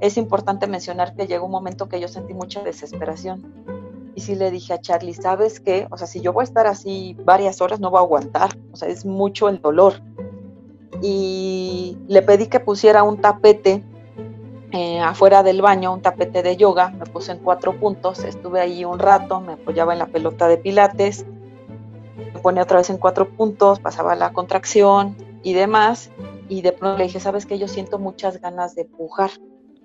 es importante mencionar que llegó un momento que yo sentí mucha desesperación. Y sí le dije a Charlie, ¿sabes qué? O sea, si yo voy a estar así varias horas, no voy a aguantar. O sea, es mucho el dolor. Y le pedí que pusiera un tapete eh, afuera del baño, un tapete de yoga. Me puse en cuatro puntos. Estuve ahí un rato, me apoyaba en la pelota de pilates. Me ponía otra vez en cuatro puntos, pasaba la contracción y demás. Y de pronto le dije, ¿sabes qué? Yo siento muchas ganas de pujar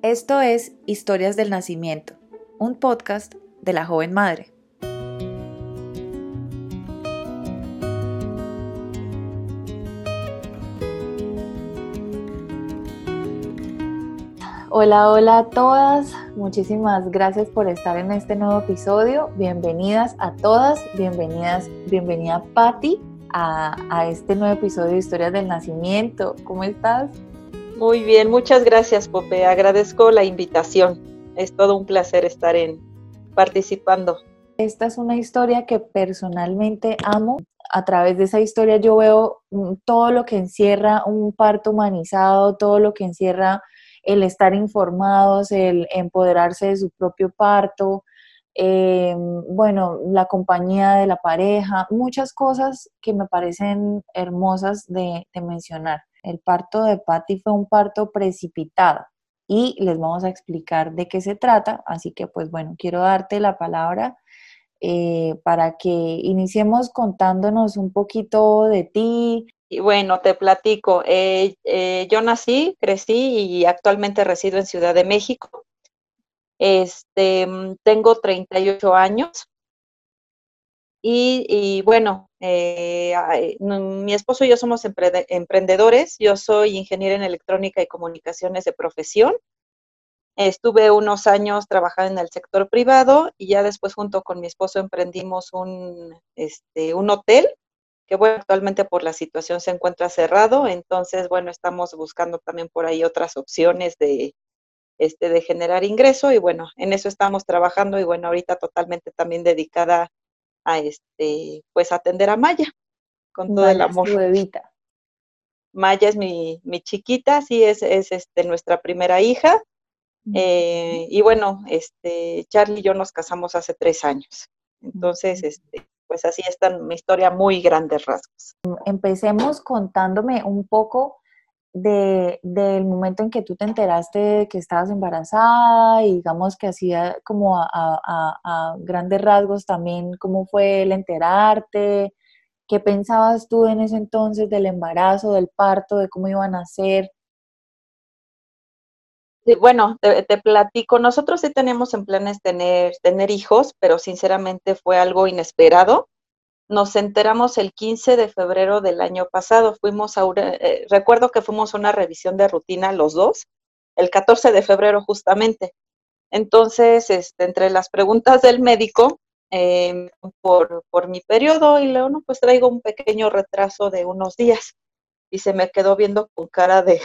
esto es Historias del Nacimiento, un podcast de la joven madre. Hola, hola a todas. Muchísimas gracias por estar en este nuevo episodio. Bienvenidas a todas, bienvenidas, bienvenida Patti a, a este nuevo episodio de Historias del Nacimiento. ¿Cómo estás? Muy bien, muchas gracias, Pope. Agradezco la invitación. Es todo un placer estar en participando. Esta es una historia que personalmente amo. A través de esa historia yo veo mm, todo lo que encierra un parto humanizado, todo lo que encierra el estar informados, el empoderarse de su propio parto, em, bueno, la compañía de la pareja, muchas cosas que me parecen hermosas de mencionar. El parto de Patty fue un parto precipitado y les vamos a explicar de qué se trata. Así que pues bueno, quiero darte la palabra eh, para que iniciemos contándonos un poquito de ti. Y bueno, te platico. Eh, eh, yo nací, crecí y actualmente resido en Ciudad de México. Este, tengo 38 años. Y, bueno, eh, mi esposo y yo somos emprendedores. Yo soy ingeniero en electrónica y comunicaciones de profesión. Estuve unos años trabajando en el sector privado y ya después junto con mi esposo emprendimos un, este, un hotel que bueno, actualmente por la situación se encuentra cerrado. Entonces, bueno, estamos buscando también por ahí otras opciones de, este, de generar ingreso y bueno, en eso estamos trabajando y bueno, ahorita totalmente también dedicada a este, pues atender a Maya con todo el amor. Maya es mi, mi chiquita, sí, es, es este, nuestra primera hija. Eh, y bueno, este, Charlie y yo nos casamos hace tres años. Entonces, este, pues así está mi historia muy grandes rasgos. Empecemos contándome un poco de, del momento en que tú te enteraste de que estabas embarazada y digamos que hacía como a, grandes rasgos también cómo fue el enterarte, qué pensabas tú en ese entonces del embarazo, del parto, de cómo iban a ser. bueno, te, platico, nosotros sí tenemos en planes tener, tener hijos, pero sinceramente fue algo inesperado nos enteramos el 15 de febrero del año pasado. Fuimos a eh, recuerdo que fuimos a una revisión de rutina los dos, el 14 de febrero justamente. Entonces, este, entre las preguntas del médico, em, por, por mi periodo, y luego, no, pues traigo un pequeño retraso de unos días. Y se me quedó viendo con cara de,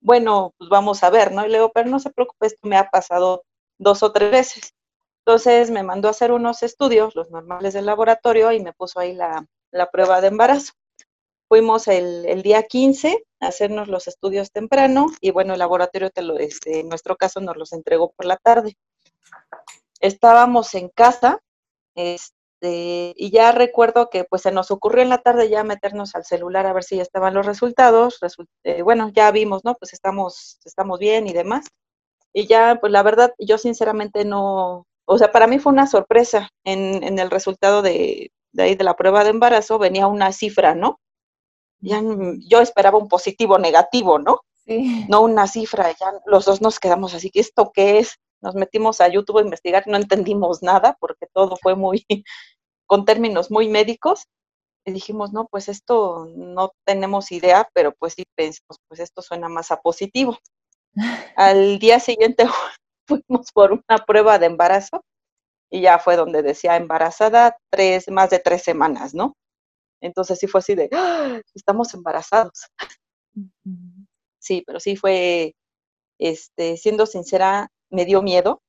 bueno, pues vamos a ver, ¿no? Y le digo, pero no se preocupe, esto me ha pasado dos o tres veces. Entonces me mandó a hacer unos estudios, los normales del laboratorio, y me puso ahí la, prueba de embarazo. Fuimos el, día 15 a hacernos los estudios temprano y bueno, el laboratorio, te lo, este, en nuestro caso, nos los entregó por la tarde. Estábamos en casa este, y ya recuerdo que pues se nos ocurrió en la tarde ya meternos al celular a ver si ya estaban los resultados. Eh, bueno, ya vimos, ¿no? Pues estamos, estamos bien y demás. Y ya, pues la verdad, yo sinceramente no, o sea, para mí fue una sorpresa en, el resultado de, ahí de la prueba de embarazo, venía una cifra, ¿no? Ya, yo esperaba un positivo negativo, ¿no? Sí. No una cifra, ya los dos nos quedamos así, ¿qué esto qué es? Nos metimos a YouTube a investigar, no entendimos nada porque todo fue muy, con términos muy médicos. Y dijimos, no, pues esto no tenemos idea, pero pues sí pensamos, pues esto suena más a positivo. Al día siguiente fuimos por una prueba de embarazo y ya fue donde decía embarazada tres, más de tres semanas, ¿no? Entonces sí fue así de, ¡Ah! estamos embarazados. Sí, pero sí fue, este, siendo sincera, me dio miedo,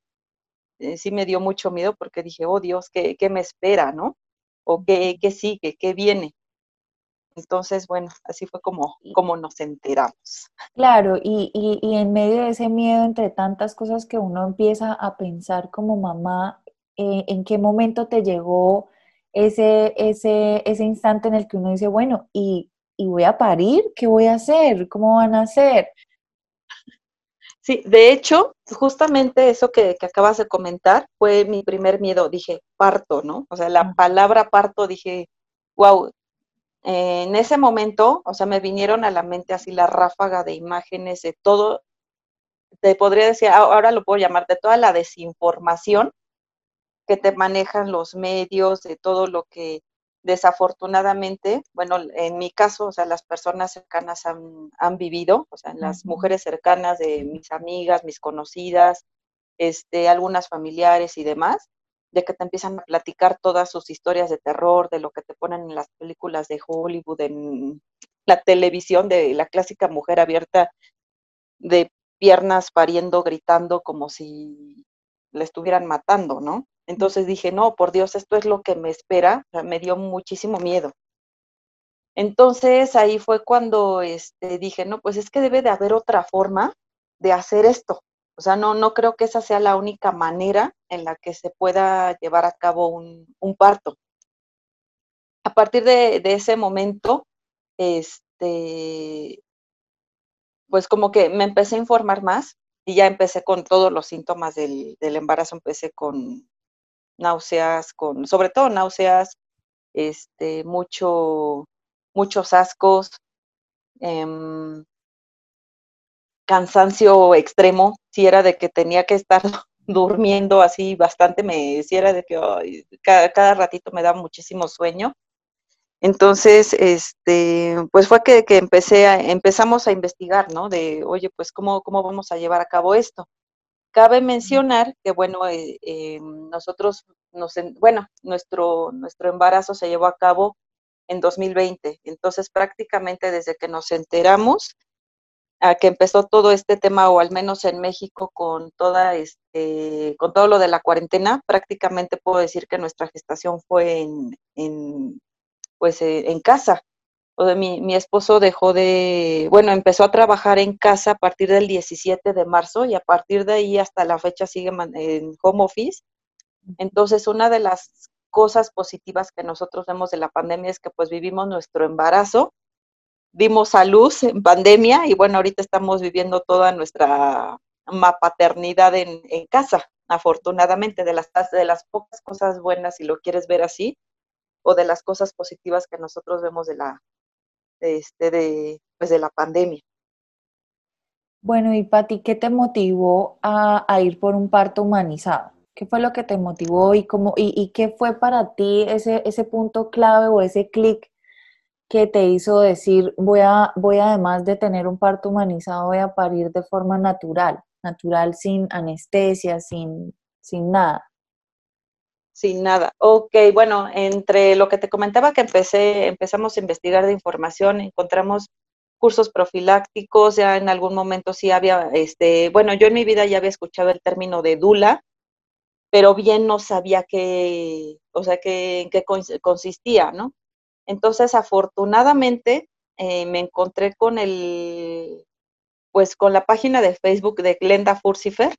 eh, sí me dio mucho miedo porque dije, oh Dios, ¿qué, qué me espera, no? O qué, qué sigue, qué viene. Entonces, bueno, así fue como, como nos enteramos. Claro, y, y, y, en medio de ese miedo, entre tantas cosas que uno empieza a pensar como mamá, eh, ¿en qué momento te llegó ese, ese, ese instante en el que uno dice, bueno, y, y voy a parir? ¿Qué voy a hacer? ¿Cómo van a hacer? Sí, de hecho, justamente eso que, que, acabas de comentar fue mi primer miedo. Dije, parto, ¿no? O sea, la palabra parto, dije, wow, en ese momento, o sea, me vinieron a la mente así la ráfaga de imágenes de todo, te podría decir, ahora lo puedo llamar, de toda la desinformación que te manejan los medios, de todo lo que desafortunadamente, bueno, en mi caso, o sea, las personas cercanas han, han vivido, o sea, las mujeres cercanas de mis amigas, mis conocidas, este, algunas familiares y demás, de que te empiezan a platicar todas sus historias de terror, de lo que te ponen en las películas de Hollywood, en la televisión, de la clásica mujer abierta de piernas pariendo, gritando como si le estuvieran matando, ¿no? Entonces dije, no, por Dios, esto es lo que me espera, me dio muchísimo miedo. Entonces ahí fue cuando este, dije, no, pues es que debe de haber otra forma de hacer esto. O sea, no, no creo que esa sea la única manera en la que se pueda llevar a cabo un, parto. A partir de, ese momento, este, pues como que me empecé a informar más y ya empecé con todos los síntomas del, embarazo, empecé con náuseas, con, sobre todo náuseas, este, mucho, muchos ascos, em, cansancio extremo, si era de que tenía que estar durmiendo así bastante, me si era de que cada, ratito me daba muchísimo sueño. Entonces, este, pues fue que, que, empecé a, empezamos a investigar, ¿no? De, oye, pues, ¿cómo, ¿cómo vamos a llevar a cabo esto? Cabe mencionar que, bueno, eh, eh, nosotros, nos, bueno, nuestro, nuestro embarazo se llevó a cabo en 2020. Entonces, prácticamente desde que nos enteramos, a que empezó todo este tema, o al menos en México, con toda este, con todo lo de la cuarentena, prácticamente puedo decir que nuestra gestación fue en, en pues eh, en casa. O de mi, mi esposo dejó de, bueno, empezó a trabajar en casa a partir del 17 de marzo y a partir de ahí hasta la fecha sigue en home office. Entonces, una de las cosas positivas que nosotros vemos de la pandemia es que pues vivimos nuestro embarazo dimos a luz en pandemia y bueno, ahorita estamos viviendo toda nuestra paternidad en, en, casa, afortunadamente, de las, de las pocas cosas buenas, si lo quieres ver así, o de las cosas positivas que nosotros vemos de la, este, de, pues de la pandemia. Bueno, y Pati, ¿qué te motivó a, a, ir por un parto humanizado? ¿Qué fue lo que te motivó y, cómo, y, y qué fue para ti ese, ese punto clave o ese clic que te hizo decir, voy a, voy además de tener un parto humanizado, voy a parir de forma natural, natural sin anestesia, sin, sin nada? Sin nada. Ok, bueno, entre lo que te comentaba que empecé, empezamos a investigar de información, encontramos cursos profilácticos, ya en algún momento sí había, este, bueno, yo en mi vida ya había escuchado el término de dula, pero bien no sabía qué, o sea, qué, en qué consistía, ¿no? Entonces, afortunadamente, eh, me encontré con el, pues con la página de Facebook de Glenda Furcifer,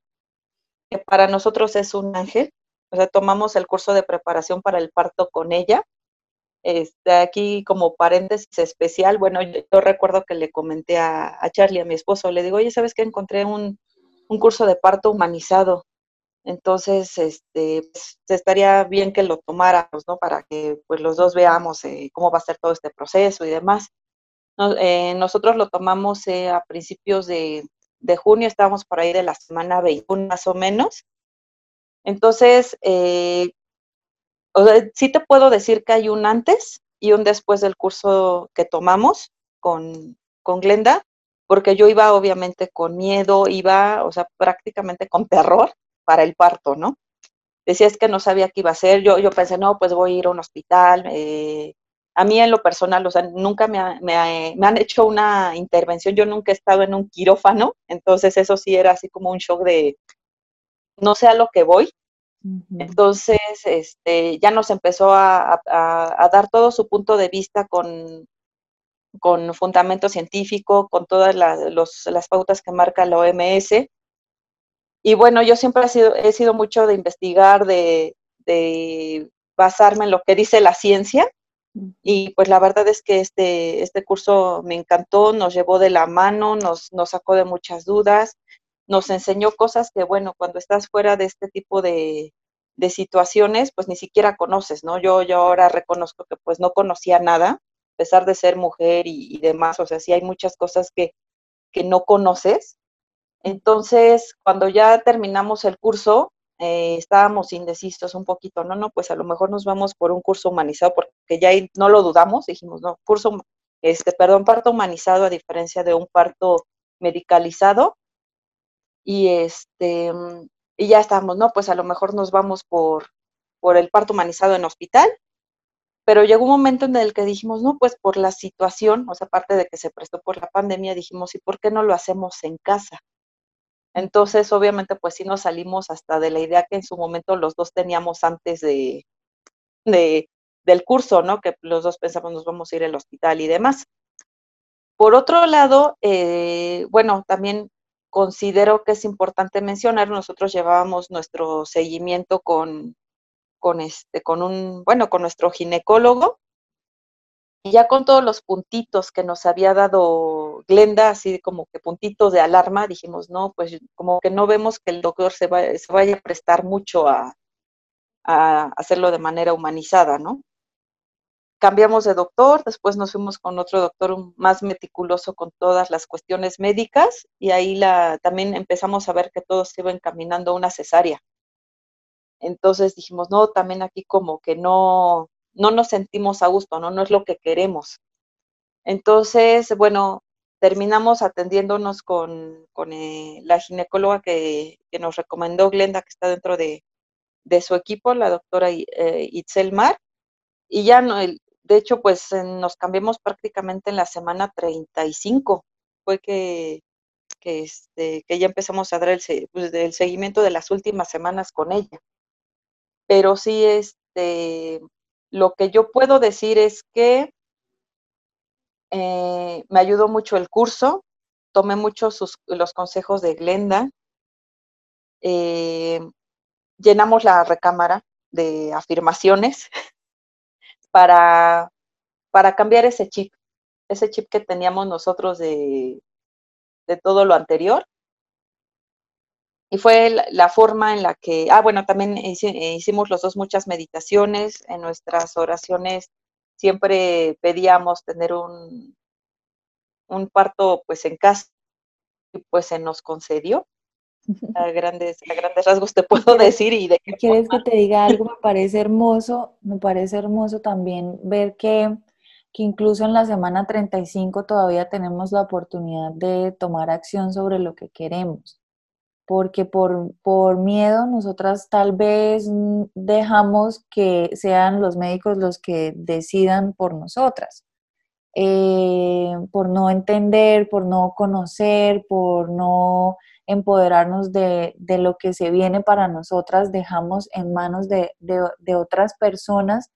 que para nosotros es un ángel. O sea, tomamos el curso de preparación para el parto con ella. Este, aquí como paréntesis especial, bueno, yo, recuerdo que le comenté a, Charlie, a mi esposo, le digo, oye, ¿sabes qué? Encontré un, un curso de parto humanizado. Entonces, este, pues, estaría bien que lo tomáramos, ¿no? Para que pues los dos veamos eh, cómo va a ser todo este proceso y demás. Eh, nosotros lo tomamos eh, a principios de, de, junio, estábamos por ahí de la semana 21 más o menos. Entonces, o sea, sí te puedo decir que hay un antes y un después del curso que tomamos con, con Glenda, porque yo iba obviamente con miedo, iba, o sea, prácticamente con terror para el parto, ¿no? Decía es que no sabía qué iba a hacer, yo, yo pensé, no, pues voy a ir a un hospital. Eh, a mí en lo personal, o sea, nunca me, me, me, han hecho una intervención, yo nunca he estado en un quirófano, entonces eso sí era así como un shock de, no sé a lo que voy. Entonces, este, ya nos empezó a, a, a, dar todo su punto de vista con, con fundamento científico, con todas las pautas que marca la OMS. Y bueno, yo siempre he sido, he sido mucho de investigar, de, de basarme en lo que dice la ciencia. Y pues la verdad es que este, este curso me encantó, nos llevó de la mano, nos, nos sacó de muchas dudas, nos enseñó cosas que, bueno, cuando estás fuera de este tipo de, de situaciones, pues ni siquiera conoces, ¿no? Yo, yo ahora reconozco que pues no conocía nada, a pesar de ser mujer y, demás, o sea, sí hay muchas cosas que, que no conoces. Entonces, cuando ya terminamos el curso, eh, estábamos indecisos un poquito, no, no, pues a lo mejor nos vamos por un curso humanizado, porque ya no lo dudamos, dijimos, no, curso, este, perdón, parto humanizado a diferencia de un parto medicalizado. Y este, y ya estábamos, no, pues a lo mejor nos vamos por, por el parto humanizado en hospital, pero llegó un momento en el que dijimos, no, pues por la situación, o sea, aparte de que se prestó por la pandemia, dijimos, ¿y por qué no lo hacemos en casa? Entonces, obviamente, pues sí nos salimos hasta de la idea que en su momento los dos teníamos antes de, de del curso, ¿no? Que los dos pensamos nos vamos a ir al hospital y demás. Por otro lado, eh, bueno, también considero que es importante mencionar, nosotros llevábamos nuestro seguimiento con, con este, con un, bueno, con nuestro ginecólogo, y ya con todos los puntitos que nos había dado Glenda, así como que puntitos de alarma, dijimos, no, pues como que no vemos que el doctor se, se vaya a prestar mucho a, a hacerlo de manera humanizada, ¿no? cambiamos de doctor, después nos fuimos con otro doctor más meticuloso con todas las cuestiones médicas y ahí la, también empezamos a ver que todos se iba encaminando a una cesárea. Entonces dijimos, no, también aquí como que no, no nos sentimos a gusto, ¿no? No es lo que queremos. Entonces, bueno, terminamos atendiéndonos con, con eh, la ginecóloga que, que, nos recomendó Glenda, que está dentro de, de su equipo, la doctora eh, Itzel Mar, y ya no, de hecho, pues nos cambiamos prácticamente en la semana 35. Fue que, que, este, que ya empezamos a dar el, pues, el seguimiento de las últimas semanas con ella. Pero sí, este, lo que yo puedo decir es que eh, me ayudó mucho el curso, tomé mucho los consejos de Glenda, eh, llenamos la recámara de afirmaciones para, para cambiar ese chip, ese chip que teníamos nosotros de, de todo lo anterior. Y fue la, forma en la que, ah, bueno, también hicimos los dos muchas meditaciones, en nuestras oraciones siempre pedíamos tener un, un parto pues en casa y pues se nos concedió. A grandes, a grandes rasgos te puedo decir y de qué ¿Quieres que te diga algo? Me parece hermoso, me parece hermoso también ver que, que incluso en la semana 35 todavía tenemos la oportunidad de tomar acción sobre lo que queremos. Porque por, por miedo nosotras tal vez dejamos que sean los médicos los que decidan por nosotras. Eh, por no entender, por no conocer, por no empoderarnos de, lo que se viene para nosotras, dejamos en manos de, otras personas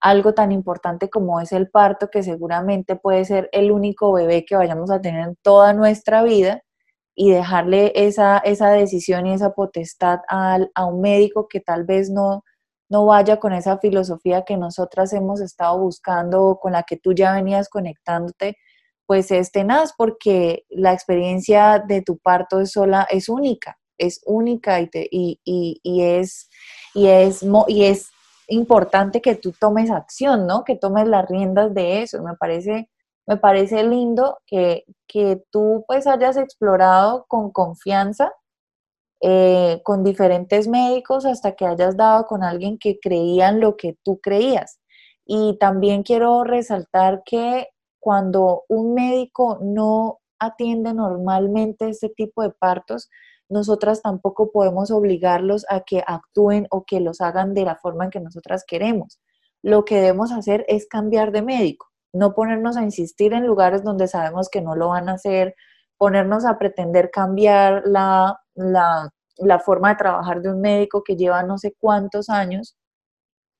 algo tan importante como es el parto, que seguramente puede ser el único bebé que vayamos a tener en toda nuestra vida, y dejarle esa, esa decisión y esa potestad a un médico que tal vez no, no vaya con esa filosofía que nosotras hemos estado buscando, con la que tú ya venías conectándote, pues es tenaz porque la experiencia de tu parto es sola, es única, es única y, y, y, es, y, es, y es importante que tú tomes acción, ¿no? Que tomes las riendas de eso. Me parece, me parece lindo que, que tú pues hayas explorado con confianza, eh, con diferentes médicos hasta que hayas dado con alguien que creía en lo que tú creías. Y también quiero resaltar que cuando un médico no atiende normalmente este tipo de partos, nosotras tampoco podemos obligarlos a que actúen o que los hagan de la forma en que nosotras queremos. Lo que debemos hacer es cambiar de médico, no ponernos a insistir en lugares donde sabemos que no lo van a hacer, ponernos a pretender cambiar la, la, la forma de trabajar de un médico que lleva no sé cuántos años,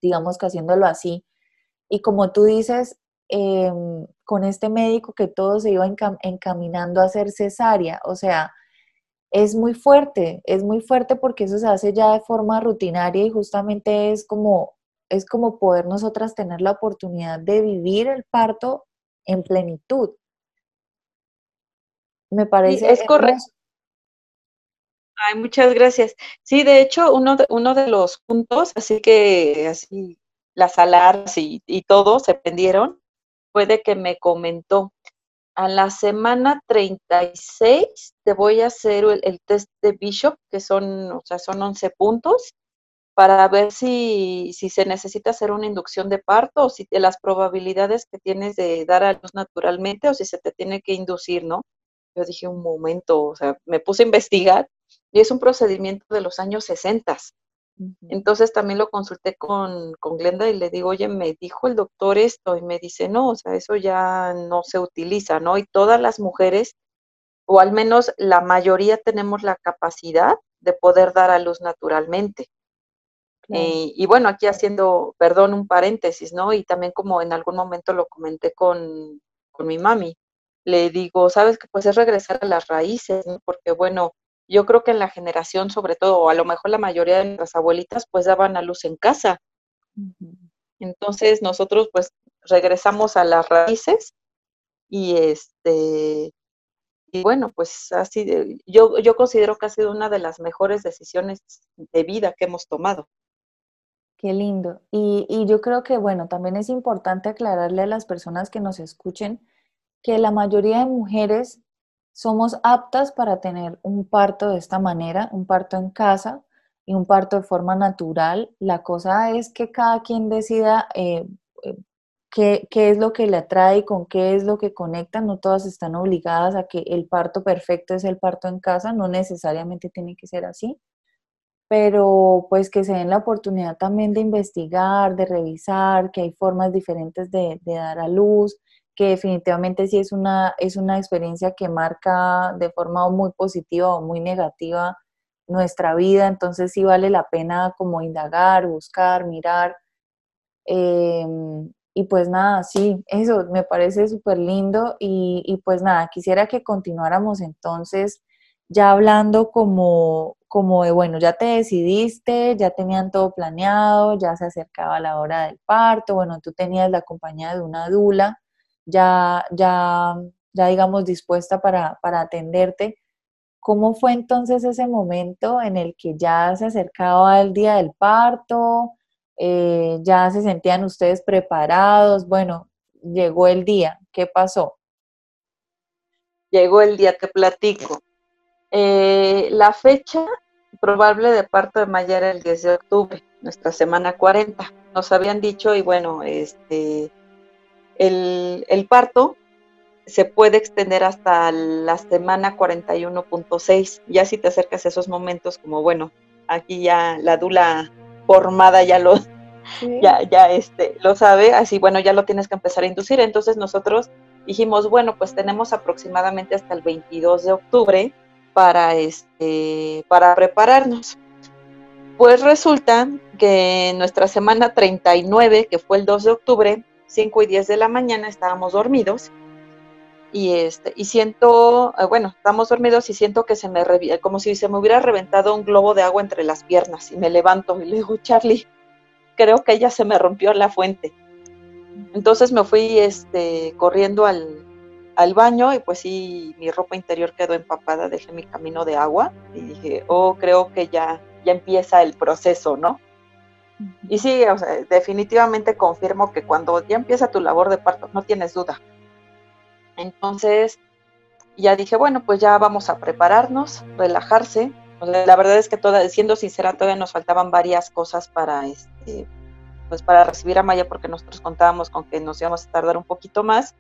digamos que haciéndolo así. Y como tú dices, em, con este médico que todo se iba encaminando a hacer cesárea. O sea, es muy fuerte, es muy fuerte porque eso se hace ya de forma rutinaria y justamente es como, es como poder nosotras tener la oportunidad de vivir el parto en plenitud. Me parece. es correcto. Ay, muchas gracias. Sí, de hecho, uno de, uno de los puntos, así que así las alarmas y, y todo se prendieron, fue de que me comentó, a la semana 36 te voy a hacer el, test de Bishop, que son, o sea, son 11 puntos, para ver si, si, se necesita hacer una inducción de parto o si las probabilidades que tienes de dar a luz naturalmente o si se te tiene que inducir, ¿no? Yo dije un momento, o sea, me puse a investigar y es un procedimiento de los años 60. Entonces también lo consulté con, con, Glenda y le digo, oye, me dijo el doctor esto y me dice, no, o sea, eso ya no se utiliza, ¿no? Y todas las mujeres, o al menos la mayoría tenemos la capacidad de poder dar a luz naturalmente. Eh, y bueno, aquí haciendo, perdón, un paréntesis, ¿no? Y también como en algún momento lo comenté con, con mi mami, le digo, sabes que pues es regresar a las raíces, ¿no? Porque bueno, yo creo que en la generación, sobre todo, o a lo mejor la mayoría de nuestras abuelitas, pues daban a luz en casa. Entonces nosotros pues regresamos a las raíces y este y bueno, pues así yo, yo considero que ha sido una de las mejores decisiones de vida que hemos tomado. Qué lindo. Y, yo creo que, bueno, también es importante aclararle a las personas que nos escuchen que la mayoría de mujeres somos aptas para tener un parto de esta manera, un parto en casa y un parto de forma natural. La cosa es que cada quien decida eh, eh, qué, es lo que le atrae y con qué es lo que conecta. No todas están obligadas a que el parto perfecto es el parto en casa, no necesariamente tiene que ser así pero pues que se den la oportunidad también de investigar, de revisar, que hay formas diferentes de, dar a luz, que definitivamente sí es una, es una experiencia que marca de forma muy positiva o muy negativa nuestra vida, entonces sí vale la pena como indagar, buscar, mirar. Em, y pues nada, sí, eso me parece súper lindo y, y, pues nada, quisiera que continuáramos entonces ya hablando como, como de, bueno, ya te decidiste, ya tenían todo planeado, ya se acercaba la hora del parto, bueno, tú tenías la compañía de una dula ya, ya, ya digamos, dispuesta para, atenderte. ¿Cómo fue entonces ese momento en el que ya se acercaba el día del parto? Eh, ¿Ya se sentían ustedes preparados? Bueno, llegó el día. ¿Qué pasó? Llegó el día, te platico. Eh, la fecha probable de parto de Maya era el 10 de octubre, nuestra semana 40. Nos habían dicho, y bueno, este, el, parto se puede extender hasta la semana 41.6. Ya si te acercas a esos momentos, como bueno, aquí ya la dula formada ya lo, ya, ya este, lo sabe, así bueno, ya lo tienes que empezar a inducir. Entonces nosotros dijimos, bueno, pues tenemos aproximadamente hasta el 22 de octubre para, este, para prepararnos. Pues resulta que nuestra semana 39, que fue el 2 de octubre, 5 y 10 de la mañana estábamos dormidos y este y siento, eh, bueno, estamos dormidos y siento que se me como si se me hubiera reventado un globo de agua entre las piernas y me levanto y le digo, "Charlie, creo que ella se me rompió la fuente." Entonces me fui este corriendo al, al baño y pues sí, mi ropa interior quedó empapada, dejé mi camino de agua y dije, "Oh, creo que ya ya empieza el proceso, ¿no?" Y sí, o sea, definitivamente confirmo que cuando ya empieza tu labor de parto, no tienes duda. Entonces, ya dije, bueno, pues ya vamos a prepararnos, relajarse. la verdad es que toda, siendo sincera, todavía nos faltaban varias cosas para este, pues para recibir a Maya, porque nosotros contábamos con que nos íbamos a tardar un poquito más.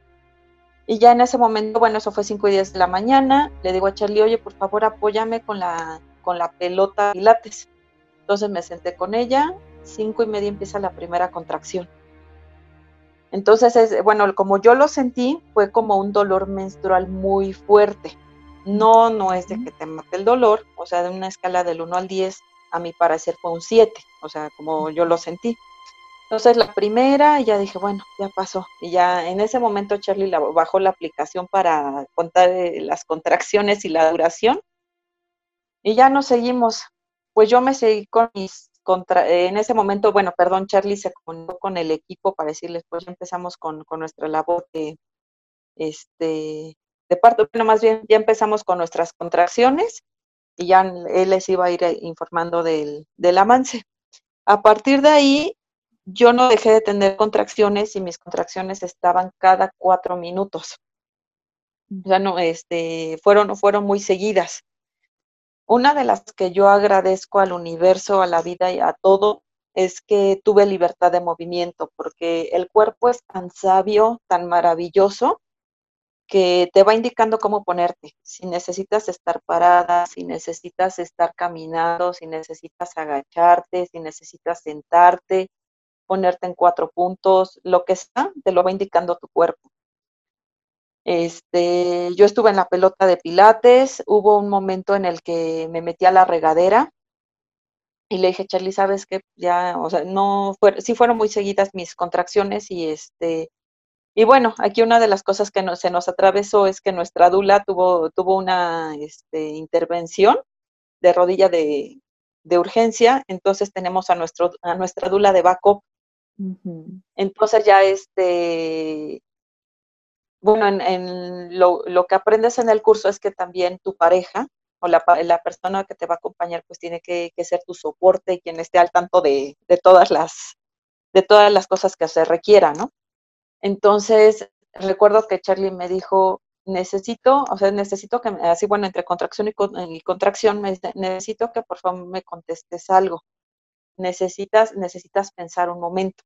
Y ya en ese momento, bueno, eso fue 5 y 10 de la mañana, le digo a Charlie, oye, por favor apóyame con la, con la pelota pilates. Entonces me senté con ella, cinco y media empieza la primera contracción. Entonces, es, bueno, como yo lo sentí, fue como un dolor menstrual muy fuerte. No, no es de que te mate el dolor, o sea, de una escala del 1 al 10, a mi parecer fue un 7, o sea, como yo lo sentí. Entonces la primera, ya dije, bueno, ya pasó. Y ya en ese momento Charlie bajó la aplicación para contar eh, las contracciones y la duración. Y ya nos seguimos. Pues yo me seguí con mis contra, en ese momento, bueno, perdón, Charlie se comunicó con el equipo para decirles, pues ya empezamos con, nuestra labor de, este, de parto. Bueno, más bien ya empezamos con nuestras contracciones y ya él les iba a ir eh, informando del, del avance. A partir de ahí, yo no dejé de tener contracciones y mis contracciones estaban cada cuatro minutos. No, este, fueron, fueron muy seguidas. Una de las que yo agradezco al universo, a la vida y a todo, es que tuve libertad de movimiento, porque el cuerpo es tan sabio, tan maravilloso, que te va indicando cómo ponerte. Si necesitas estar parada, si necesitas estar caminando, si necesitas agacharte, si necesitas sentarte, ponerte en cuatro puntos, lo que sea, te lo va indicando tu cuerpo. Este, yo estuve en la pelota de pilates, hubo un momento en el que me metí a la regadera y le dije, Charlie, ¿sabes qué? Ya, o sea, no, fue, sí fueron muy seguidas mis contracciones y este, y bueno, aquí una de las cosas que se nos atravesó es que nuestra dula tuvo, tuvo una este, intervención de rodilla de, de, urgencia, entonces tenemos a, nuestro, a nuestra dula de backup entonces ya este, bueno, en, lo, que aprendes en el curso es que también tu pareja o la, persona que te va a acompañar pues tiene que, ser tu soporte y quien esté al tanto de, todas las de todas las cosas que se requieran, ¿no? Entonces, recuerdo que Charlie me dijo, necesito, o sea, necesito que, así bueno, entre contracción y, y contracción, necesito que por favor me contestes algo necesitas, necesitas pensar un momento.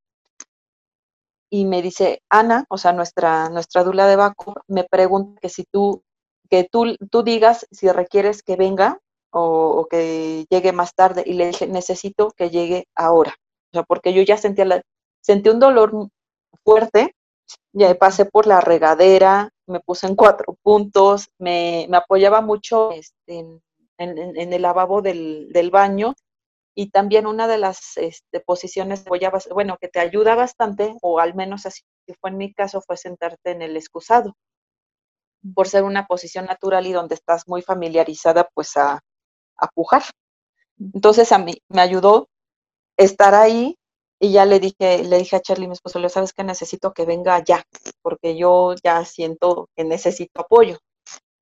Y me dice, Ana, o sea, nuestra, nuestra dula de Baco, me pregunta que si tú, que tú, tú digas si requieres que venga o, que llegue más tarde. Y le dije, necesito que llegue ahora. O sea, porque yo ya sentía la, sentí un dolor fuerte, ya pasé por la regadera, me puse en cuatro puntos, me, apoyaba mucho este, en, en, el lavabo del, del, baño y también una de las este, posiciones, bueno, que te ayuda bastante, o al menos así fue en mi caso, fue sentarte en el excusado, por ser una posición natural y donde estás muy familiarizada pues a, a pujar. Entonces a mí me ayudó estar ahí y ya le dije, le dije a Charlie, mi esposo, le sabes que necesito que venga ya, porque yo ya siento que necesito apoyo.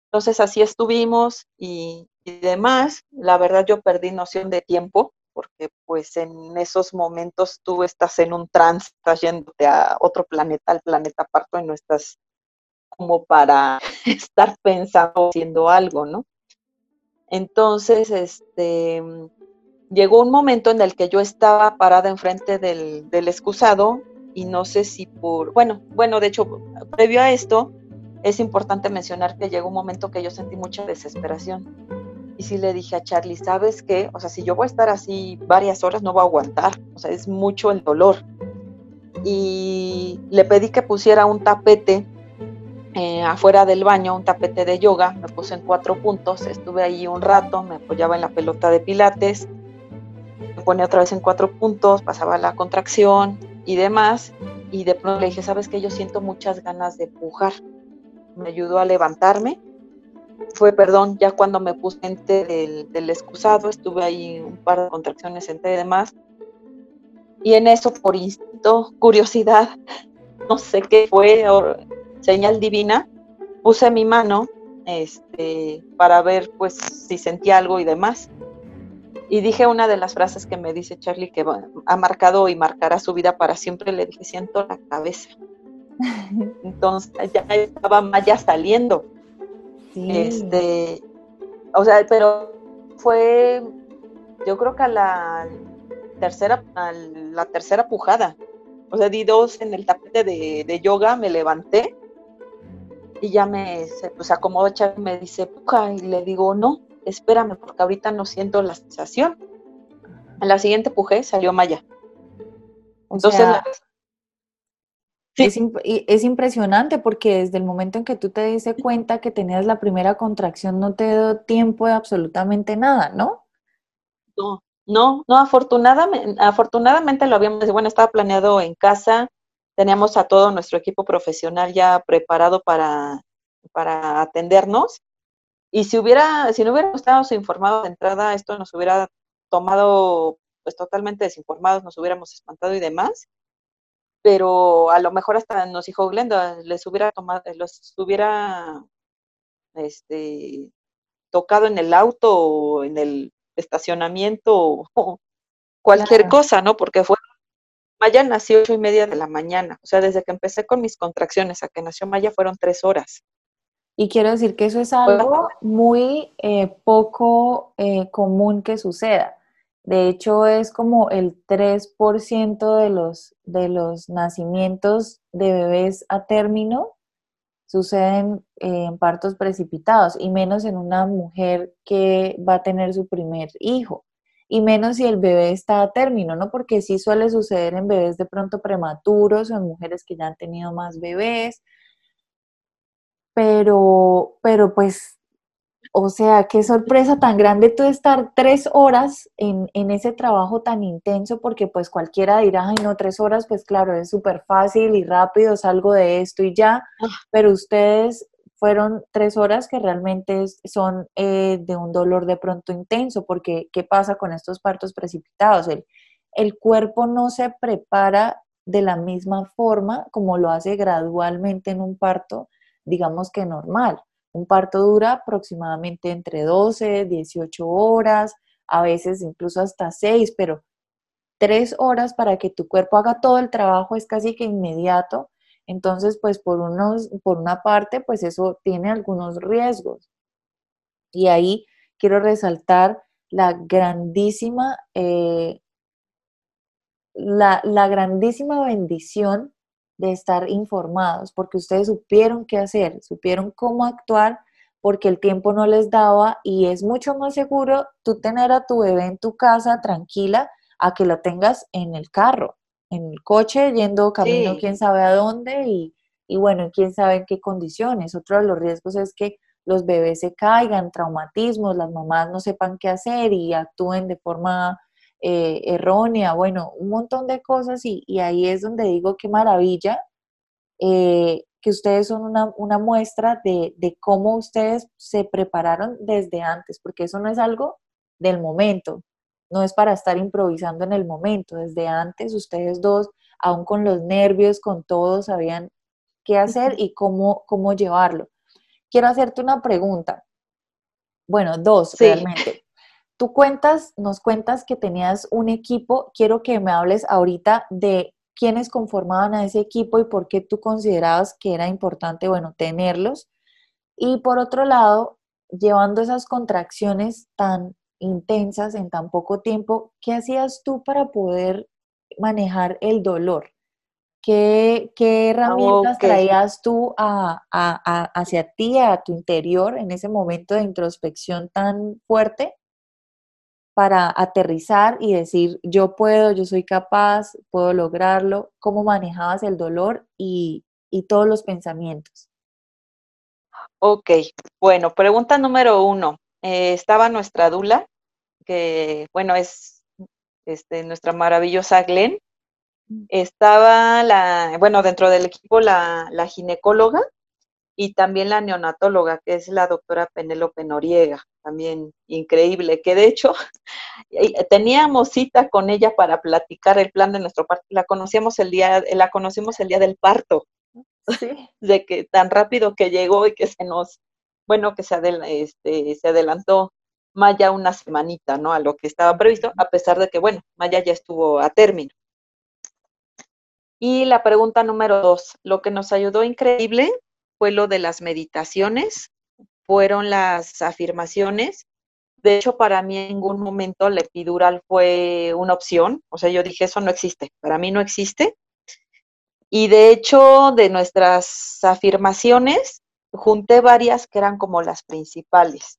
Entonces así estuvimos y, y demás. La verdad yo perdí noción de tiempo porque pues en esos momentos tú estás en un trance, estás yéndote a otro planeta, al planeta parto, y no estás como para estar pensando haciendo algo, ¿no? Entonces, este, llegó un momento en el que yo estaba parada enfrente del, del excusado y no sé si por, bueno, bueno, de hecho, previo a esto, es importante mencionar que llegó un momento que yo sentí mucha desesperación y sí le dije a Charlie, ¿sabes qué? O sea, si yo voy a estar así varias horas, no voy a aguantar. O sea, es mucho el dolor. Y le pedí que pusiera un tapete eh, afuera del baño, un tapete de yoga. Me puse en cuatro puntos. Estuve ahí un rato, me apoyaba en la pelota de pilates. Me ponía otra vez en cuatro puntos, pasaba la contracción y demás. Y de pronto le dije, ¿sabes qué? Yo siento muchas ganas de pujar. Me ayudó a levantarme fue, perdón, ya cuando me puse del, del excusado, estuve ahí un par de contracciones, senté y demás. Y en eso, por instinto, curiosidad, no sé qué fue, señal divina, puse mi mano este, para ver pues si sentía algo y demás. Y dije una de las frases que me dice Charlie que ha marcado y marcará su vida para siempre, le dije, siento la cabeza. Entonces ya estaba Maya saliendo. Este, o sea, pero fue, yo creo que a la tercera, a la tercera pujada. O sea, di dos en el tapete de, yoga, me levanté y ya me se, pues acomodó y me dice, puja, y le digo, no, espérame, porque ahorita no siento la sensación. En la siguiente pujé, salió Maya. Entonces, es, es, impresionante porque desde el momento en que tú te diste cuenta que tenías la primera contracción no te dio tiempo de absolutamente nada, ¿no? No, No, no, afortunadamente, afortunadamente lo habíamos, bueno, estaba planeado en casa, teníamos a todo nuestro equipo profesional ya preparado para, para atendernos. Y si hubiera, si no hubiéramos estado informados de entrada, esto nos hubiera tomado pues totalmente desinformados, nos hubiéramos espantado y demás. Pero a lo mejor hasta nos dijo Glenda, les hubiera tomado, los hubiera este tocado en el auto o en el estacionamiento o, cualquier cosa, ¿no? Porque fue Maya nació ocho y media de la mañana, o sea, desde que empecé con mis contracciones a que nació Maya fueron tres horas. Y quiero decir que eso es algo muy eh, poco eh, común que suceda. De hecho, es como el 3% de los, de los nacimientos de bebés a término suceden en partos precipitados y menos en una mujer que va a tener su primer hijo y menos si el bebé está a término, ¿no? Porque sí suele suceder en bebés de pronto prematuros o en mujeres que ya han tenido más bebés, pero, pero pues o sea, qué sorpresa tan grande tú estar tres horas en, ese trabajo tan intenso, porque pues cualquiera dirá, ay no, tres horas, pues claro, es súper fácil y rápido, salgo de esto y ya, ah. pero ustedes fueron tres horas que realmente son eh, de un dolor de pronto intenso, porque ¿qué pasa con estos partos precipitados? El, el cuerpo no se prepara de la misma forma como lo hace gradualmente en un parto, digamos que normal. Un parto dura aproximadamente entre 12, 18 horas, a veces incluso hasta 6, pero 3 horas para que tu cuerpo haga todo el trabajo es casi que inmediato. Entonces, pues por, unos, por una parte, pues eso tiene algunos riesgos. Y ahí quiero resaltar la grandísima, eh, la, la grandísima bendición de estar informados, porque ustedes supieron qué hacer, supieron cómo actuar, porque el tiempo no les daba y es mucho más seguro tú tener a tu bebé en tu casa tranquila a que lo tengas en el carro, en el coche, yendo camino quién sabe a dónde y, y bueno, quién sabe en qué condiciones. Otro de los riesgos es que los bebés se caigan, traumatismos, las mamás no sepan qué hacer y actúen de forma eh, errónea, bueno, un montón de cosas y, ahí es donde digo qué maravilla eh, que ustedes son una, muestra de, cómo ustedes se prepararon desde antes, porque eso no es algo del momento, no es para estar improvisando en el momento, desde antes ustedes dos, aún con los nervios, con todo, sabían qué hacer y cómo, cómo llevarlo. Quiero hacerte una pregunta. Bueno, dos realmente. Tú cuentas, nos cuentas que tenías un equipo. Quiero que me hables ahorita de quiénes conformaban a ese equipo y por qué tú considerabas que era importante, bueno, tenerlos. Y por otro lado, llevando esas contracciones tan intensas en tan poco tiempo, ¿qué hacías tú para poder manejar el dolor? ¿Qué, herramientas traías tú hacia ti, a tu interior, en ese momento de introspección tan fuerte para aterrizar y decir, yo puedo, yo soy capaz, puedo lograrlo? ¿Cómo manejabas el dolor y, todos los pensamientos? Ok, bueno, pregunta número uno. Eh, estaba nuestra Dula, que bueno, es este, nuestra maravillosa Glenn. Mm. Estaba la, bueno, dentro del equipo la, la ginecóloga y también la neonatóloga, que es la doctora Penélope Noriega también increíble, que de hecho teníamos cita con ella para platicar el plan de nuestro parto, la conocíamos el día, la conocimos el día del parto, de que tan rápido que llegó y que se nos, bueno, que se, este, se adelantó Maya una semanita, ¿no? A lo que estaba previsto, a pesar de que, bueno, Maya ya estuvo a término. Y la pregunta número dos, lo que nos ayudó increíble fue lo de las meditaciones, fueron las afirmaciones. De hecho, para mí en ningún momento la epidural fue una opción. O sea, yo dije, eso no existe. Para mí no existe. Y de hecho, de nuestras afirmaciones, junté varias que eran como las principales.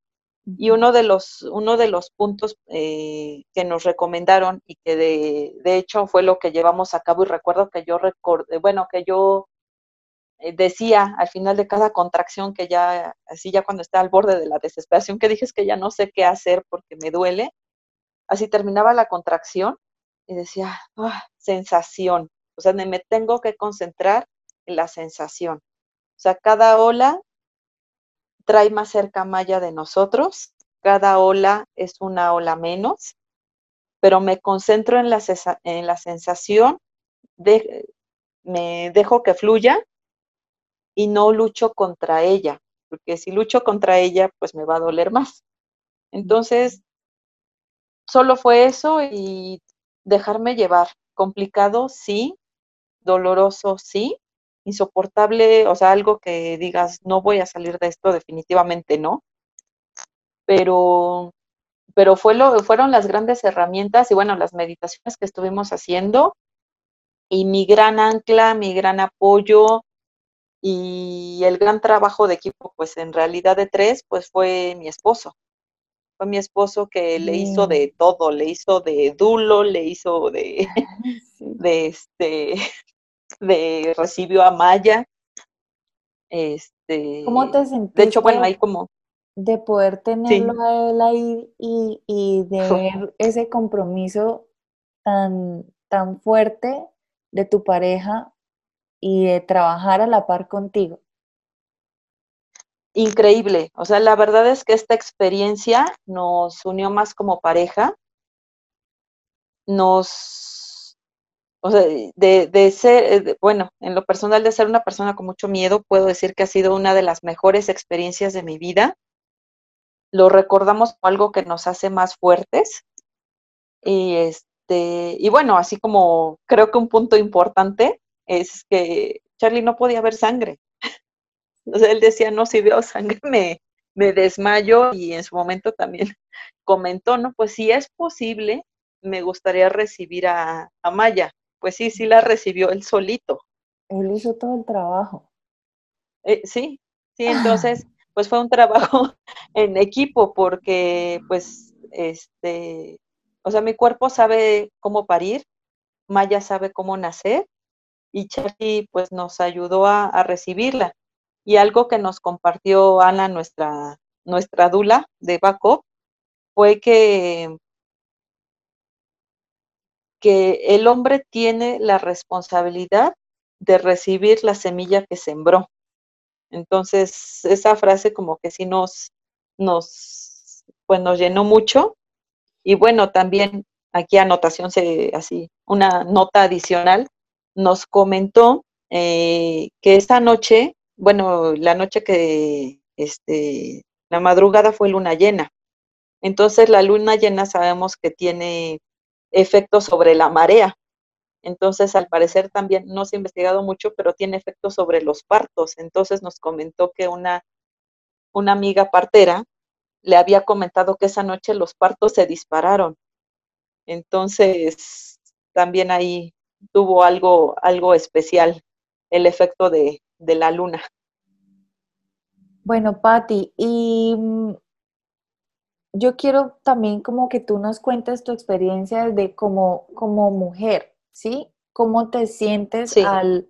Y uno de los, uno de los puntos eh, que nos recomendaron y que de, de, hecho fue lo que llevamos a cabo, y recuerdo que yo recordé, bueno, que yo eh, decía al final de cada contracción que ya, así ya cuando está al borde de la desesperación, que dije es que ya no sé qué hacer porque me duele, así terminaba la contracción y decía, ah, sensación. O sea, me tengo que concentrar en la sensación. O sea, cada ola trae más cerca Maya de nosotros, cada ola es una ola menos, pero me concentro en la, en la sensación, de, me dejo que fluya y no lucho contra ella, porque si lucho contra ella, pues me va a doler más. Entonces, solo fue eso y dejarme llevar. Complicado, sí, doloroso, sí, insoportable, o sea, algo que digas, no voy a salir de esto, definitivamente no. Pero, pero fueron las grandes herramientas y bueno, las meditaciones que estuvimos haciendo y mi gran ancla, mi gran apoyo y el gran trabajo de equipo, pues en realidad de tres, pues fue mi esposo. Fue mi esposo que le hizo de todo, le hizo de dulo, le hizo de, de este, de recibió a Maya. Este, ¿Cómo te sentiste? De hecho, bueno, ahí como de poder tenerlo a él ahí y, y de ver ese compromiso tan, tan fuerte de tu pareja y de trabajar a la par contigo. Increíble, o sea, la verdad es que esta experiencia nos unió más como pareja, nos, o sea, de, de ser, bueno, en lo personal de ser una persona con mucho miedo, puedo decir que ha sido una de las mejores experiencias de mi vida. Lo recordamos como algo que nos hace más fuertes. Y este, y bueno, así como creo que un punto importante es que Charlie no podía ver sangre. Entonces él decía, no, si veo sangre me, me desmayo y en su momento también comentó, no, pues si es posible, me gustaría recibir a, a Maya. Pues sí, sí la recibió él solito. Él hizo todo el trabajo. Eh, sí, sí, entonces, pues fue un trabajo en equipo porque, pues, este, o sea, mi cuerpo sabe cómo parir, Maya sabe cómo nacer y Charlie pues nos ayudó a, recibirla. Y algo que nos compartió Ana, nuestra, nuestra dula de backup, fue que, que el hombre tiene la responsabilidad de recibir la semilla que sembró. Entonces, esa frase como que sí nos, nos, pues nos llenó mucho. Y bueno, también aquí anotación, se, así, una nota adicional, nos comentó eh, que esta noche, bueno, la noche que, este, la madrugada fue luna llena. Entonces la luna llena sabemos que tiene efectos sobre la marea. Entonces, al parecer también no se ha investigado mucho, pero tiene efectos sobre los partos. Entonces nos comentó que una, una amiga partera le había comentado que esa noche los partos se dispararon. Entonces, también ahí tuvo algo, algo especial, el efecto de, la luna. Bueno, Patti, y mm, yo quiero también como que tú nos cuentes tu experiencia de como, como mujer, ¿sí? ¿Cómo te sientes al,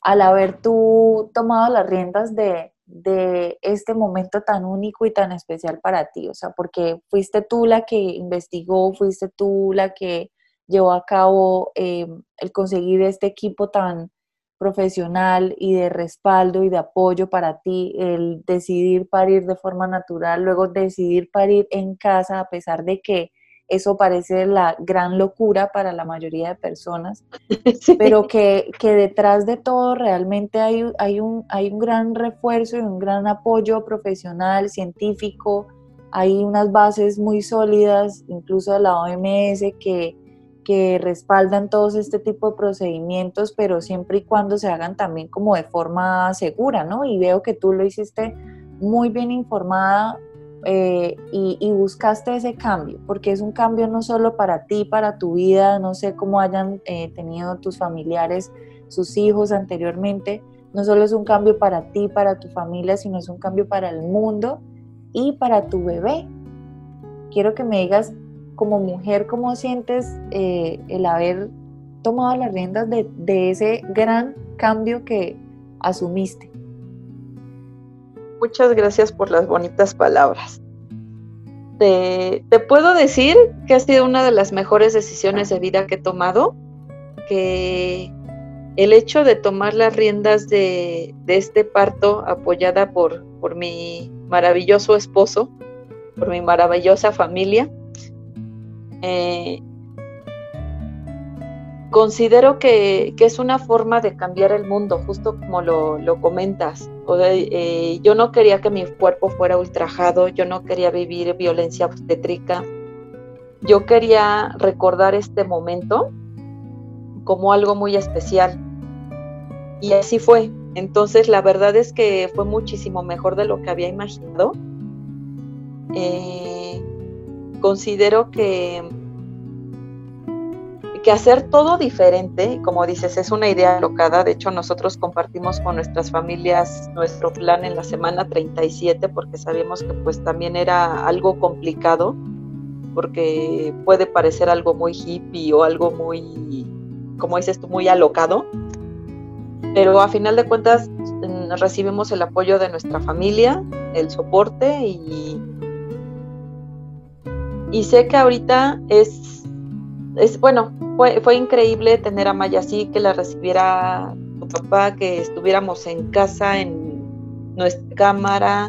al haber tú tomado las riendas de, de este momento tan único y tan especial para ti? O sea, porque fuiste tú la que investigó, fuiste tú la que llevó a cabo eh, el conseguir este equipo tan profesional y de respaldo y de apoyo para ti, el decidir parir de forma natural, luego decidir parir en casa a pesar de que eso parece la gran locura para la mayoría de personas, pero que, que, detrás de todo realmente hay, hay, un, hay un gran refuerzo y un gran apoyo profesional, científico, hay unas bases muy sólidas, incluso de la OMS, que, que respaldan todos este tipo de procedimientos, pero siempre y cuando se hagan también como de forma segura, ¿no? Y veo que tú lo hiciste muy bien informada eh, y, buscaste ese cambio, porque es un cambio no solo para ti, para tu vida, no sé cómo hayan eh, tenido tus familiares, sus hijos anteriormente, no solo es un cambio para ti, para tu familia, sino es un cambio para el mundo y para tu bebé. Quiero que me digas como mujer, ¿cómo sientes eh, el haber tomado las riendas de, ese gran cambio que asumiste? Muchas gracias por las bonitas palabras. te, puedo decir que ha sido una de las mejores decisiones de vida que he tomado, que el hecho de tomar las riendas de, este parto apoyada por, por mi maravilloso esposo, por mi maravillosa familia, eh, considero que, es una forma de cambiar el mundo, justo como lo, comentas. Eh, yo no quería que mi cuerpo fuera ultrajado, yo no quería vivir violencia obstétrica, yo quería recordar este momento como algo muy especial. Y así fue. Entonces la verdad es que fue muchísimo mejor de lo que había imaginado. Eh, considero que que hacer todo diferente, como dices, es una idea locada. De hecho, nosotros compartimos con nuestras familias nuestro plan en la semana 37 porque sabíamos que pues también era algo complicado, porque puede parecer algo muy hippie o algo muy, como dices tú, muy alocado. Pero a final de cuentas mm, recibimos el apoyo de nuestra familia, el soporte y, y sé que ahorita es, es bueno, fue, fue increíble tener a Maya así, que la recibiera tu papá, que estuviéramos en casa, en nuestra cámara,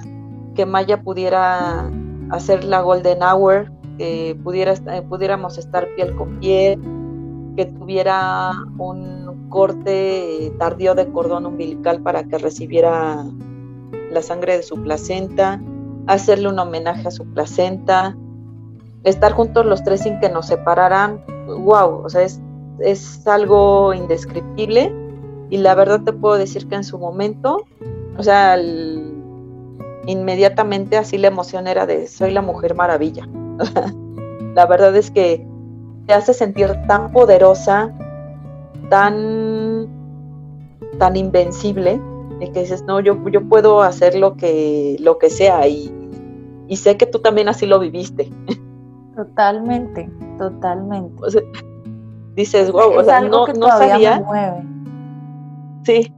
que Maya pudiera hacer la Golden Hour, que pudiera, pudiéramos estar piel con piel, que tuviera un corte tardío de cordón umbilical para que recibiera la sangre de su placenta, hacerle un homenaje a su placenta, estar juntos los tres sin que nos separaran, wow, o sea, es, es algo indescriptible y la verdad te puedo decir que en su momento, o sea, inmediatamente así la emoción era de soy la mujer maravilla. la verdad es que te hace sentir tan poderosa, tan, tan invencible, y que dices, no, yo, yo puedo hacer lo que, lo que sea y, y sé que tú también así lo viviste. Totalmente, totalmente. dices, wow, o sea, no, no sabía. Sí,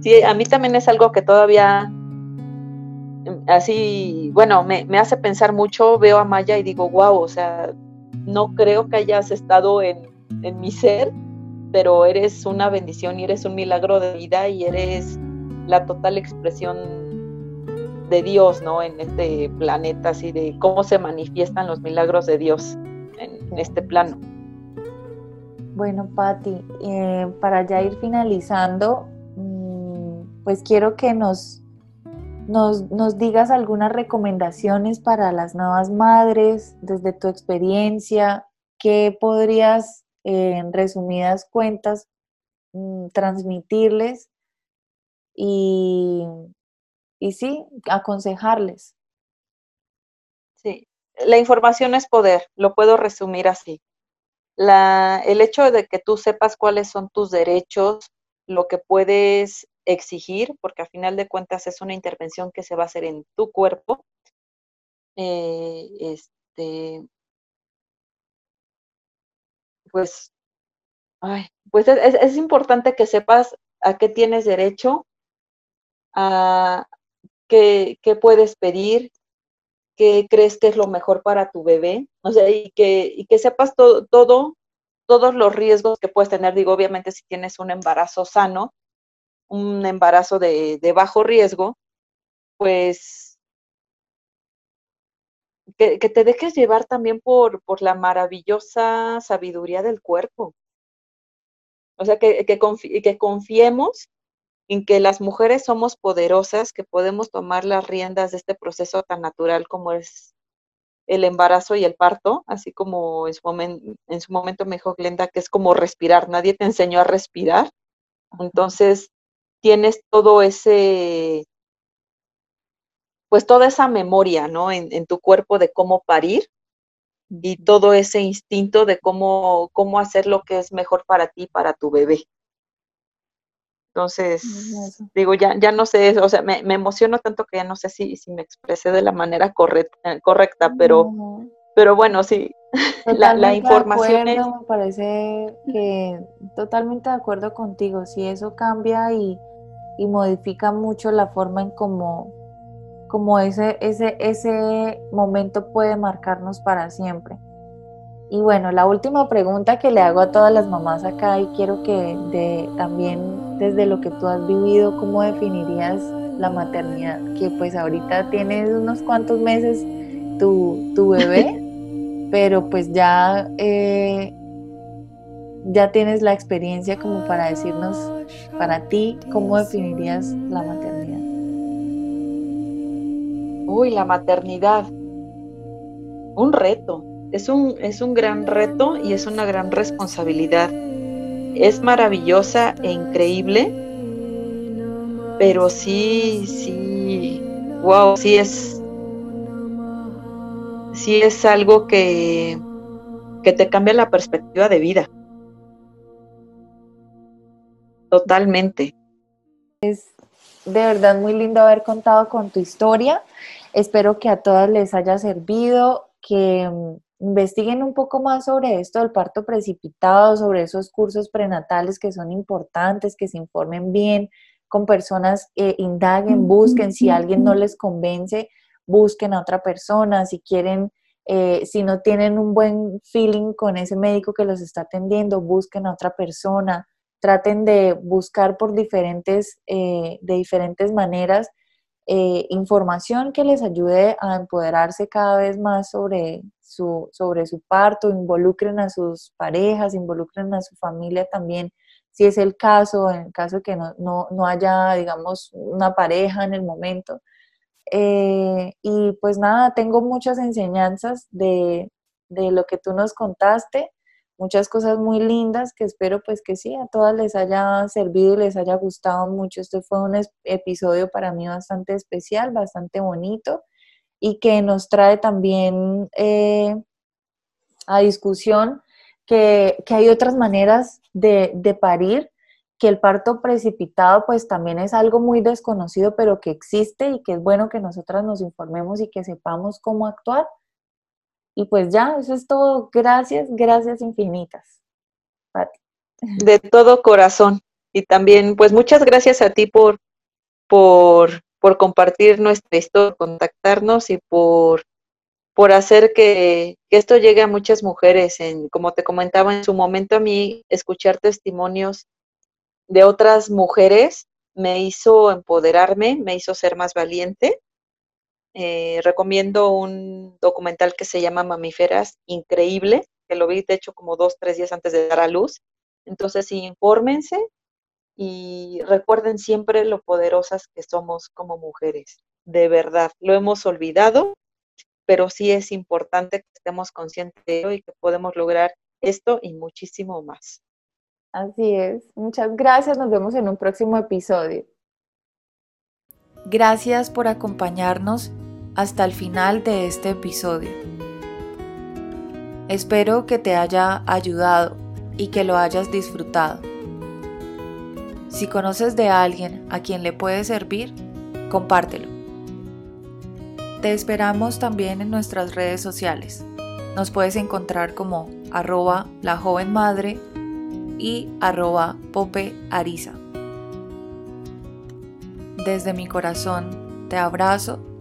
sí, a mí también es algo que todavía mm, así, bueno, me, me, hace pensar mucho, veo a Maya y digo, wow, o sea, no creo que hayas estado en, en mi ser, pero eres una bendición y eres un milagro de vida y eres la total expresión de Dios, ¿no? En este planeta, así de cómo se manifiestan los milagros de Dios en, este plano. Bueno, Patti, eh, para ya ir finalizando, mm, pues quiero que nos, nos, digas algunas recomendaciones para las nuevas madres desde tu experiencia, qué podrías, en resumidas cuentas, mm, transmitirles y y sí, aconsejarles. Sí, la información es poder, lo puedo resumir así. La, el hecho de que tú sepas cuáles son tus derechos, lo que puedes exigir, porque a final de cuentas es una intervención que se va a hacer en tu cuerpo, eh, este, pues, pues es, es, importante que sepas a qué tienes derecho, a, qué, puedes pedir, qué crees que es lo mejor para tu bebé, o sea, y que, y que sepas todo, todo, todos los riesgos que puedes tener. Digo, obviamente si tienes un embarazo sano, un embarazo de, bajo riesgo, pues que, te dejes llevar también por, por la maravillosa sabiduría del cuerpo. O sea, que, que, que confiemos en que las mujeres somos poderosas, que podemos tomar las riendas de este proceso tan natural como es el embarazo y el parto, así como en su, en su momento me dijo Glenda que es como respirar, nadie te enseñó a respirar, entonces tienes todo ese, pues toda esa memoria, ¿no? En, en tu cuerpo de cómo parir y todo ese instinto de cómo, cómo hacer lo que es mejor para ti, para tu bebé. Entonces, digo, ya, ya no sé, o sea, me, me, emociono tanto que ya no sé si, si me expresé de la manera correcta, correcta pero, pero bueno, sí, la, la, información es... Me parece que totalmente de acuerdo contigo, si eso cambia y, y modifica mucho la forma en cómo como ese, ese, ese momento puede marcarnos para siempre. Y bueno, la última pregunta que le hago a todas las mamás acá y quiero que de, también desde lo que tú has vivido, ¿cómo definirías la maternidad? Que pues ahorita tienes unos cuantos meses tu, tu bebé, pero pues ya, eh, ya tienes la experiencia como para decirnos, para ti, ¿cómo definirías la maternidad? Uy, la maternidad. Un reto. Es un, es un gran reto y es una gran responsabilidad. Es maravillosa e increíble, pero sí, sí, wow, sí es, sí es algo que, que te cambia la perspectiva de vida. Totalmente. Es de verdad muy lindo haber contado con tu historia. Espero que a todas les haya servido, que investiguen un poco más sobre esto del parto precipitado, sobre esos cursos prenatales que son importantes, que se informen bien con personas, eh, indaguen, busquen, si alguien no les convence, busquen a otra persona, si quieren, eh, si no tienen un buen feeling con ese médico que los está atendiendo, busquen a otra persona, traten de buscar por diferentes, eh, de diferentes maneras eh, información que les ayude a empoderarse cada vez más sobre su, sobre su parto, involucren a sus parejas, involucren a su familia también, si es el caso, en el caso que no, no, haya, digamos, una pareja en el momento. Eh, y pues nada, tengo muchas enseñanzas de, de lo que tú nos contaste muchas cosas muy lindas que espero pues que sí, a todas les haya servido y les haya gustado mucho. Este fue un episodio para mí bastante especial, bastante bonito y que nos trae también eh, a discusión que, hay otras maneras de, de parir, que el parto precipitado pues también es algo muy desconocido, pero que existe y que es bueno que nosotras nos informemos y que sepamos cómo actuar y pues ya, eso es todo. Gracias, gracias infinitas, Pati. De todo corazón. Y también, pues muchas gracias a ti por, por, por compartir nuestra historia, contactarnos y por, por hacer que, que, esto llegue a muchas mujeres. En, como te comentaba en su momento, a mí escuchar testimonios de otras mujeres me hizo empoderarme, me hizo ser más valiente eh, recomiendo un documental que se llama Mamíferas, increíble, que lo vi de hecho como dos, tres días antes de dar a luz. Entonces, sí, infórmense y recuerden siempre lo poderosas que somos como mujeres. De verdad, lo hemos olvidado, pero sí es importante que estemos conscientes de ello y que podemos lograr esto y muchísimo más. Así es. Muchas gracias. Nos vemos en un próximo episodio. Gracias por acompañarnos hasta el final de este episodio. Espero que te haya ayudado y que lo hayas disfrutado. Si conoces de alguien a quien le puede servir, compártelo. Te esperamos también en nuestras redes sociales. Nos puedes encontrar como arroba la joven madre y arroba pope arisa. Desde mi corazón te abrazo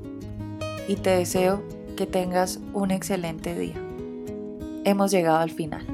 y te deseo que tengas un excelente día. Hemos llegado al final.